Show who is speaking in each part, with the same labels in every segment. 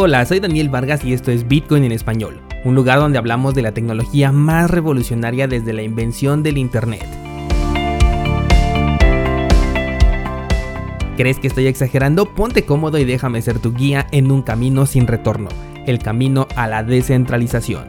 Speaker 1: Hola, soy Daniel Vargas y esto es Bitcoin en español, un lugar donde hablamos de la tecnología más revolucionaria desde la invención del Internet. ¿Crees que estoy exagerando? Ponte cómodo y déjame ser tu guía en un camino sin retorno, el camino a la descentralización.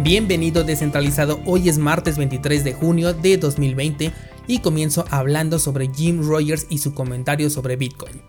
Speaker 1: Bienvenido descentralizado, hoy es martes 23 de junio de 2020 y comienzo hablando sobre Jim Rogers y su comentario sobre Bitcoin.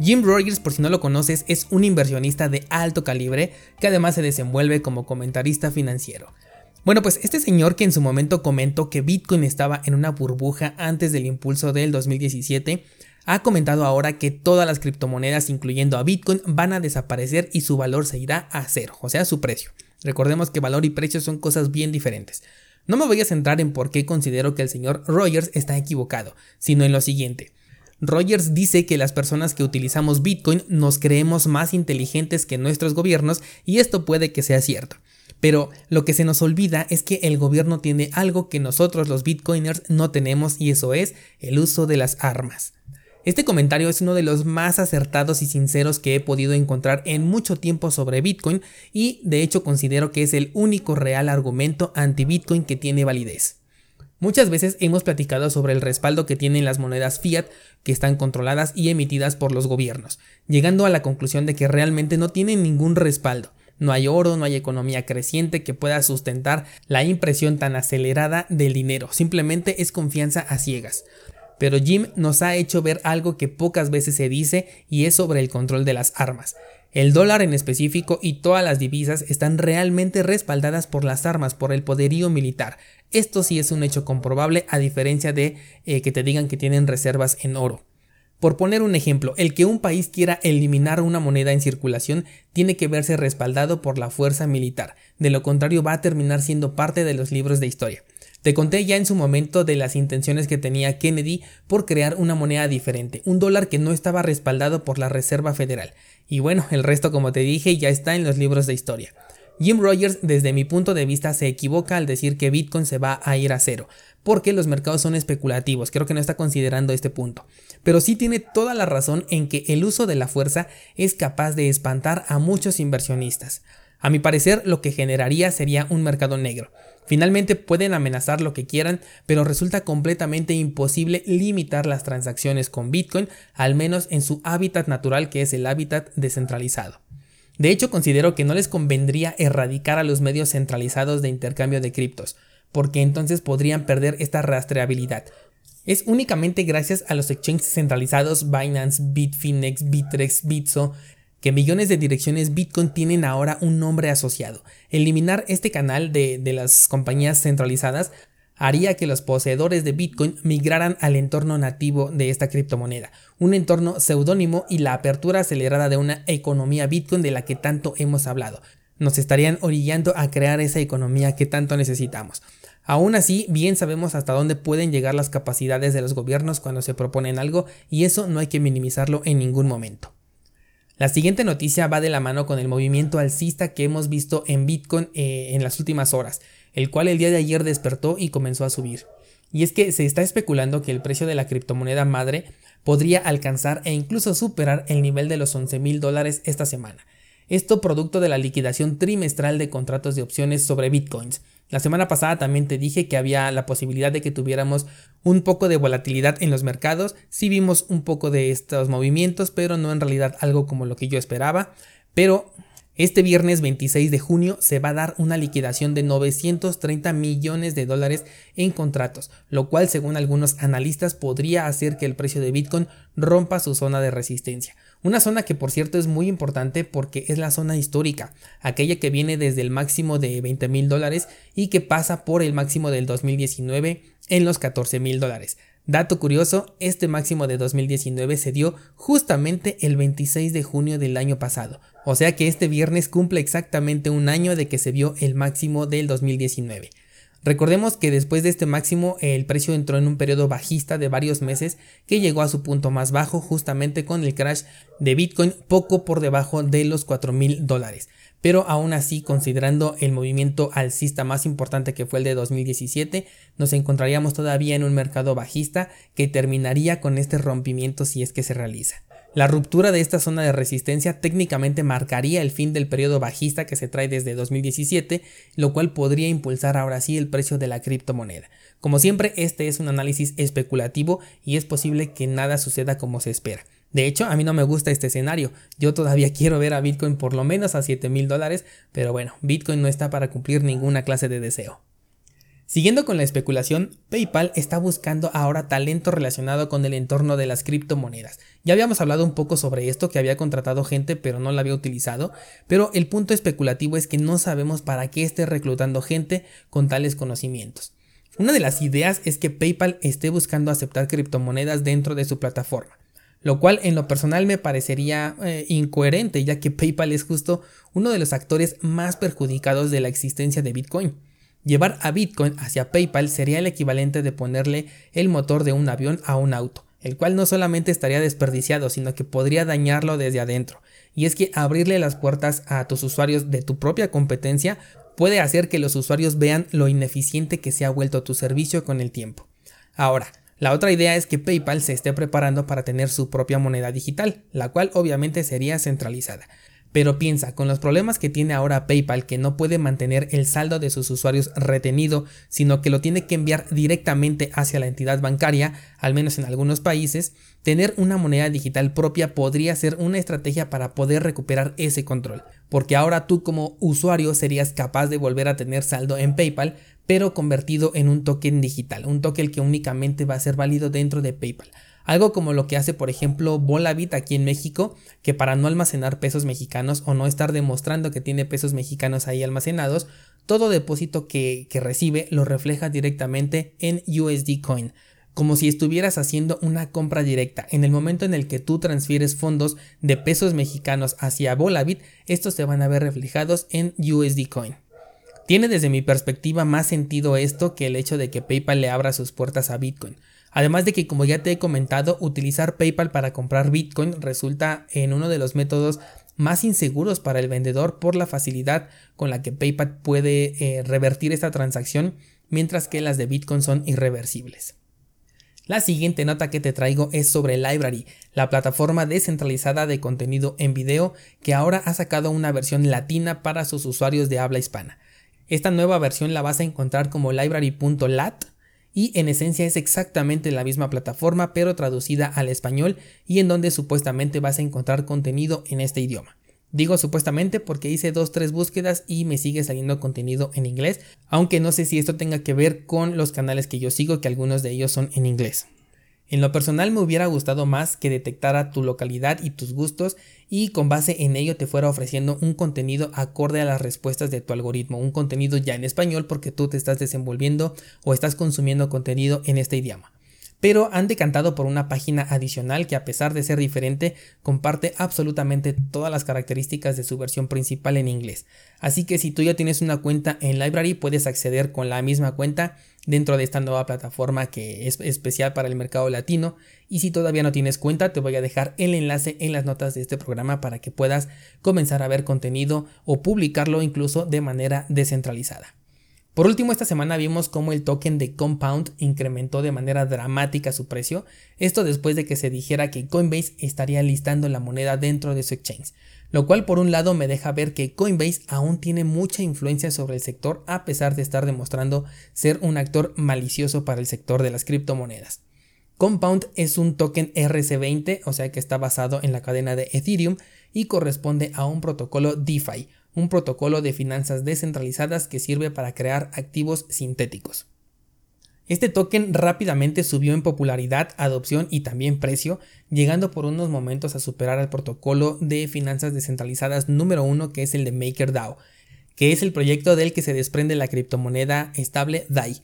Speaker 1: Jim Rogers, por si no lo conoces, es un inversionista de alto calibre que además se desenvuelve como comentarista financiero. Bueno, pues este señor que en su momento comentó que Bitcoin estaba en una burbuja antes del impulso del 2017, ha comentado ahora que todas las criptomonedas, incluyendo a Bitcoin, van a desaparecer y su valor se irá a cero, o sea, su precio. Recordemos que valor y precio son cosas bien diferentes. No me voy a centrar en por qué considero que el señor Rogers está equivocado, sino en lo siguiente. Rogers dice que las personas que utilizamos Bitcoin nos creemos más inteligentes que nuestros gobiernos y esto puede que sea cierto. Pero lo que se nos olvida es que el gobierno tiene algo que nosotros los bitcoiners no tenemos y eso es el uso de las armas. Este comentario es uno de los más acertados y sinceros que he podido encontrar en mucho tiempo sobre Bitcoin y de hecho considero que es el único real argumento anti-Bitcoin que tiene validez. Muchas veces hemos platicado sobre el respaldo que tienen las monedas fiat que están controladas y emitidas por los gobiernos, llegando a la conclusión de que realmente no tienen ningún respaldo. No hay oro, no hay economía creciente que pueda sustentar la impresión tan acelerada del dinero, simplemente es confianza a ciegas. Pero Jim nos ha hecho ver algo que pocas veces se dice y es sobre el control de las armas. El dólar en específico y todas las divisas están realmente respaldadas por las armas, por el poderío militar. Esto sí es un hecho comprobable a diferencia de eh, que te digan que tienen reservas en oro. Por poner un ejemplo, el que un país quiera eliminar una moneda en circulación tiene que verse respaldado por la fuerza militar, de lo contrario va a terminar siendo parte de los libros de historia. Te conté ya en su momento de las intenciones que tenía Kennedy por crear una moneda diferente, un dólar que no estaba respaldado por la Reserva Federal. Y bueno, el resto como te dije ya está en los libros de historia. Jim Rogers desde mi punto de vista se equivoca al decir que Bitcoin se va a ir a cero, porque los mercados son especulativos, creo que no está considerando este punto. Pero sí tiene toda la razón en que el uso de la fuerza es capaz de espantar a muchos inversionistas. A mi parecer, lo que generaría sería un mercado negro. Finalmente pueden amenazar lo que quieran, pero resulta completamente imposible limitar las transacciones con Bitcoin, al menos en su hábitat natural que es el hábitat descentralizado. De hecho, considero que no les convendría erradicar a los medios centralizados de intercambio de criptos, porque entonces podrían perder esta rastreabilidad. Es únicamente gracias a los exchanges centralizados Binance, Bitfinex, Bitrex, Bitso, que millones de direcciones Bitcoin tienen ahora un nombre asociado. Eliminar este canal de, de las compañías centralizadas haría que los poseedores de Bitcoin migraran al entorno nativo de esta criptomoneda, un entorno seudónimo y la apertura acelerada de una economía Bitcoin de la que tanto hemos hablado. Nos estarían orillando a crear esa economía que tanto necesitamos. Aún así, bien sabemos hasta dónde pueden llegar las capacidades de los gobiernos cuando se proponen algo y eso no hay que minimizarlo en ningún momento. La siguiente noticia va de la mano con el movimiento alcista que hemos visto en Bitcoin eh, en las últimas horas, el cual el día de ayer despertó y comenzó a subir. Y es que se está especulando que el precio de la criptomoneda madre podría alcanzar e incluso superar el nivel de los 11 mil dólares esta semana. Esto producto de la liquidación trimestral de contratos de opciones sobre bitcoins, la semana pasada también te dije que había la posibilidad de que tuviéramos un poco de volatilidad en los mercados. Sí vimos un poco de estos movimientos, pero no en realidad algo como lo que yo esperaba. Pero este viernes 26 de junio se va a dar una liquidación de 930 millones de dólares en contratos, lo cual según algunos analistas podría hacer que el precio de Bitcoin rompa su zona de resistencia. Una zona que por cierto es muy importante porque es la zona histórica, aquella que viene desde el máximo de 20 mil dólares y que pasa por el máximo del 2019 en los 14 mil dólares. Dato curioso, este máximo de 2019 se dio justamente el 26 de junio del año pasado, o sea que este viernes cumple exactamente un año de que se vio el máximo del 2019. Recordemos que después de este máximo el precio entró en un periodo bajista de varios meses que llegó a su punto más bajo justamente con el crash de Bitcoin poco por debajo de los 4 mil dólares. Pero aún así, considerando el movimiento alcista más importante que fue el de 2017, nos encontraríamos todavía en un mercado bajista que terminaría con este rompimiento si es que se realiza. La ruptura de esta zona de resistencia técnicamente marcaría el fin del periodo bajista que se trae desde 2017, lo cual podría impulsar ahora sí el precio de la criptomoneda. Como siempre, este es un análisis especulativo y es posible que nada suceda como se espera. De hecho, a mí no me gusta este escenario. Yo todavía quiero ver a Bitcoin por lo menos a 7 mil dólares, pero bueno, Bitcoin no está para cumplir ninguna clase de deseo. Siguiendo con la especulación, PayPal está buscando ahora talento relacionado con el entorno de las criptomonedas. Ya habíamos hablado un poco sobre esto, que había contratado gente pero no la había utilizado, pero el punto especulativo es que no sabemos para qué esté reclutando gente con tales conocimientos. Una de las ideas es que PayPal esté buscando aceptar criptomonedas dentro de su plataforma, lo cual en lo personal me parecería eh, incoherente ya que PayPal es justo uno de los actores más perjudicados de la existencia de Bitcoin. Llevar a Bitcoin hacia PayPal sería el equivalente de ponerle el motor de un avión a un auto, el cual no solamente estaría desperdiciado, sino que podría dañarlo desde adentro. Y es que abrirle las puertas a tus usuarios de tu propia competencia puede hacer que los usuarios vean lo ineficiente que se ha vuelto tu servicio con el tiempo. Ahora, la otra idea es que PayPal se esté preparando para tener su propia moneda digital, la cual obviamente sería centralizada. Pero piensa, con los problemas que tiene ahora PayPal, que no puede mantener el saldo de sus usuarios retenido, sino que lo tiene que enviar directamente hacia la entidad bancaria, al menos en algunos países, tener una moneda digital propia podría ser una estrategia para poder recuperar ese control. Porque ahora tú como usuario serías capaz de volver a tener saldo en PayPal, pero convertido en un token digital, un token que únicamente va a ser válido dentro de PayPal. Algo como lo que hace, por ejemplo, Bolavit aquí en México, que para no almacenar pesos mexicanos o no estar demostrando que tiene pesos mexicanos ahí almacenados, todo depósito que, que recibe lo refleja directamente en USD Coin como si estuvieras haciendo una compra directa. En el momento en el que tú transfieres fondos de pesos mexicanos hacia Bolavit, estos se van a ver reflejados en USD Coin. Tiene desde mi perspectiva más sentido esto que el hecho de que PayPal le abra sus puertas a Bitcoin. Además de que, como ya te he comentado, utilizar PayPal para comprar Bitcoin resulta en uno de los métodos más inseguros para el vendedor por la facilidad con la que PayPal puede eh, revertir esta transacción, mientras que las de Bitcoin son irreversibles. La siguiente nota que te traigo es sobre Library, la plataforma descentralizada de contenido en video que ahora ha sacado una versión latina para sus usuarios de habla hispana. Esta nueva versión la vas a encontrar como library.lat y en esencia es exactamente la misma plataforma pero traducida al español y en donde supuestamente vas a encontrar contenido en este idioma. Digo supuestamente porque hice dos tres búsquedas y me sigue saliendo contenido en inglés, aunque no sé si esto tenga que ver con los canales que yo sigo, que algunos de ellos son en inglés. En lo personal me hubiera gustado más que detectara tu localidad y tus gustos y con base en ello te fuera ofreciendo un contenido acorde a las respuestas de tu algoritmo, un contenido ya en español porque tú te estás desenvolviendo o estás consumiendo contenido en este idioma pero han decantado por una página adicional que a pesar de ser diferente comparte absolutamente todas las características de su versión principal en inglés. Así que si tú ya tienes una cuenta en Library puedes acceder con la misma cuenta dentro de esta nueva plataforma que es especial para el mercado latino y si todavía no tienes cuenta te voy a dejar el enlace en las notas de este programa para que puedas comenzar a ver contenido o publicarlo incluso de manera descentralizada. Por último, esta semana vimos cómo el token de Compound incrementó de manera dramática su precio, esto después de que se dijera que Coinbase estaría listando la moneda dentro de su exchange, lo cual por un lado me deja ver que Coinbase aún tiene mucha influencia sobre el sector a pesar de estar demostrando ser un actor malicioso para el sector de las criptomonedas. Compound es un token RC20, o sea que está basado en la cadena de Ethereum y corresponde a un protocolo DeFi, un protocolo de finanzas descentralizadas que sirve para crear activos sintéticos. Este token rápidamente subió en popularidad, adopción y también precio, llegando por unos momentos a superar al protocolo de finanzas descentralizadas número uno que es el de MakerDAO, que es el proyecto del que se desprende la criptomoneda estable DAI.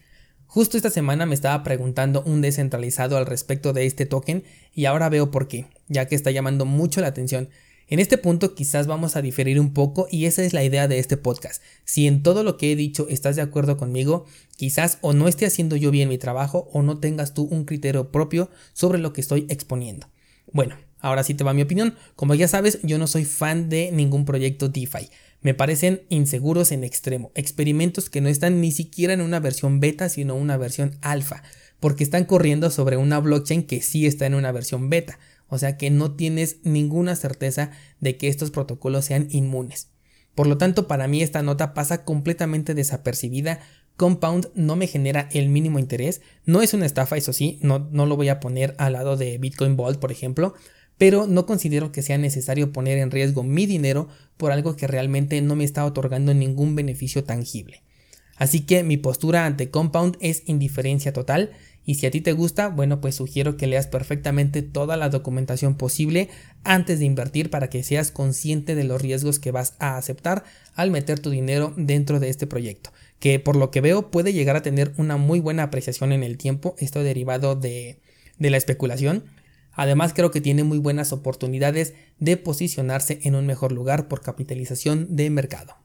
Speaker 1: Justo esta semana me estaba preguntando un descentralizado al respecto de este token y ahora veo por qué, ya que está llamando mucho la atención. En este punto quizás vamos a diferir un poco y esa es la idea de este podcast. Si en todo lo que he dicho estás de acuerdo conmigo, quizás o no esté haciendo yo bien mi trabajo o no tengas tú un criterio propio sobre lo que estoy exponiendo. Bueno, ahora sí te va mi opinión. Como ya sabes, yo no soy fan de ningún proyecto DeFi. me parecen inseguros en extremo, experimentos que no están ni siquiera en una versión beta, sino una versión alfa, porque están corriendo sobre una blockchain que sí está en una versión beta, o sea que no tienes ninguna certeza de que estos protocolos sean inmunes. Por lo tanto, para mí esta nota pasa completamente desapercibida. Compound no me genera el mínimo interés. No es una estafa, eso sí, no, no lo voy a poner al lado de Bitcoin Vault, por ejemplo, pero no considero que sea necesario poner en riesgo mi dinero por algo que realmente no me está otorgando ningún beneficio tangible. Así que mi postura ante Compound es indiferencia total y si a ti te gusta, bueno, pues sugiero que leas perfectamente toda la documentación posible antes de invertir para que seas consciente de los riesgos que vas a aceptar al meter tu dinero dentro de este proyecto, que por lo que veo puede llegar a tener una muy buena apreciación en el tiempo, esto derivado de, de la especulación, Además creo que tiene muy buenas oportunidades de posicionarse en un mejor lugar por capitalización de mercado.